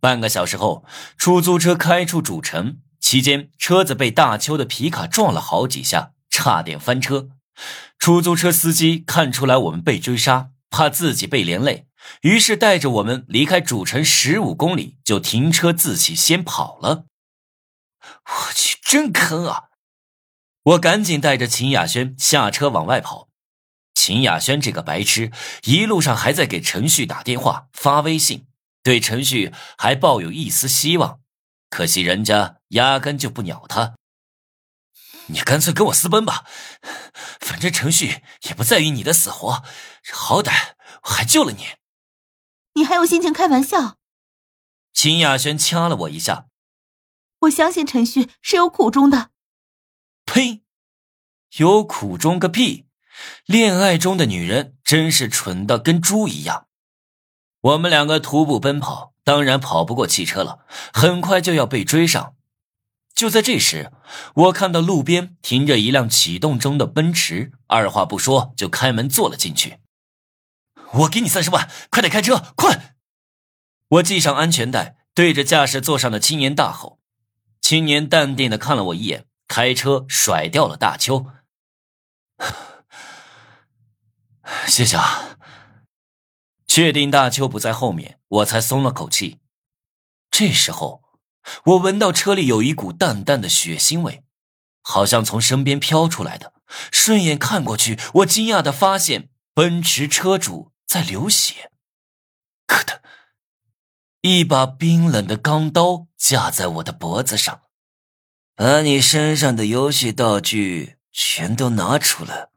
半个小时后，出租车开出主城，期间车子被大邱的皮卡撞了好几下，差点翻车。出租车司机看出来我们被追杀，怕自己被连累，于是带着我们离开主城十五公里，就停车自己先跑了。我去，真坑啊！我赶紧带着秦雅轩下车往外跑。秦雅轩这个白痴，一路上还在给陈旭打电话、发微信，对陈旭还抱有一丝希望。可惜人家压根就不鸟他。你干脆跟我私奔吧，反正陈旭也不在意你的死活，好歹我还救了你。你还有心情开玩笑？秦雅轩掐了我一下。我相信陈旭是有苦衷的。呸！有苦衷个屁！恋爱中的女人真是蠢的跟猪一样。我们两个徒步奔跑，当然跑不过汽车了，很快就要被追上。就在这时，我看到路边停着一辆启动中的奔驰，二话不说就开门坐了进去。我给你三十万，快点开车，快！我系上安全带，对着驾驶座上的青年大吼。青年淡定的看了我一眼，开车甩掉了大邱。谢谢啊。确定大邱不在后面，我才松了口气。这时候，我闻到车里有一股淡淡的血腥味，好像从身边飘出来的。顺眼看过去，我惊讶的发现奔驰车主在流血。可的，一把冰冷的钢刀架在我的脖子上。把你身上的游戏道具全都拿出来，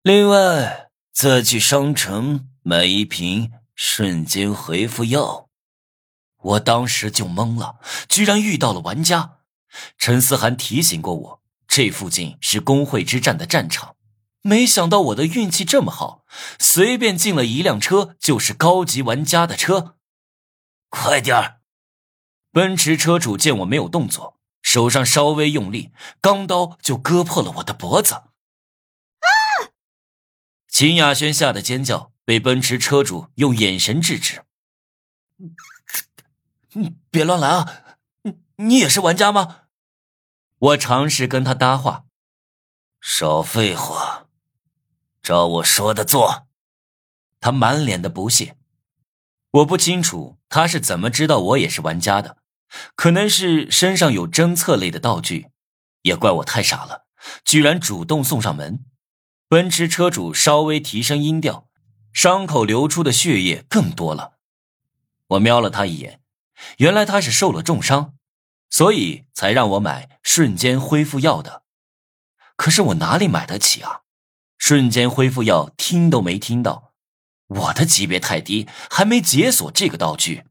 另外再去商城买一瓶瞬间回复药。我当时就懵了，居然遇到了玩家。陈思涵提醒过我。这附近是工会之战的战场，没想到我的运气这么好，随便进了一辆车就是高级玩家的车。快点儿！奔驰车主见我没有动作，手上稍微用力，钢刀就割破了我的脖子。秦雅轩吓得尖叫，被奔驰车主用眼神制止。你别乱来啊！你你也是玩家吗？我尝试跟他搭话，少废话，照我说的做。他满脸的不屑。我不清楚他是怎么知道我也是玩家的，可能是身上有侦测类的道具，也怪我太傻了，居然主动送上门。奔驰车主稍微提升音调，伤口流出的血液更多了。我瞄了他一眼，原来他是受了重伤。所以才让我买瞬间恢复药的，可是我哪里买得起啊？瞬间恢复药听都没听到，我的级别太低，还没解锁这个道具。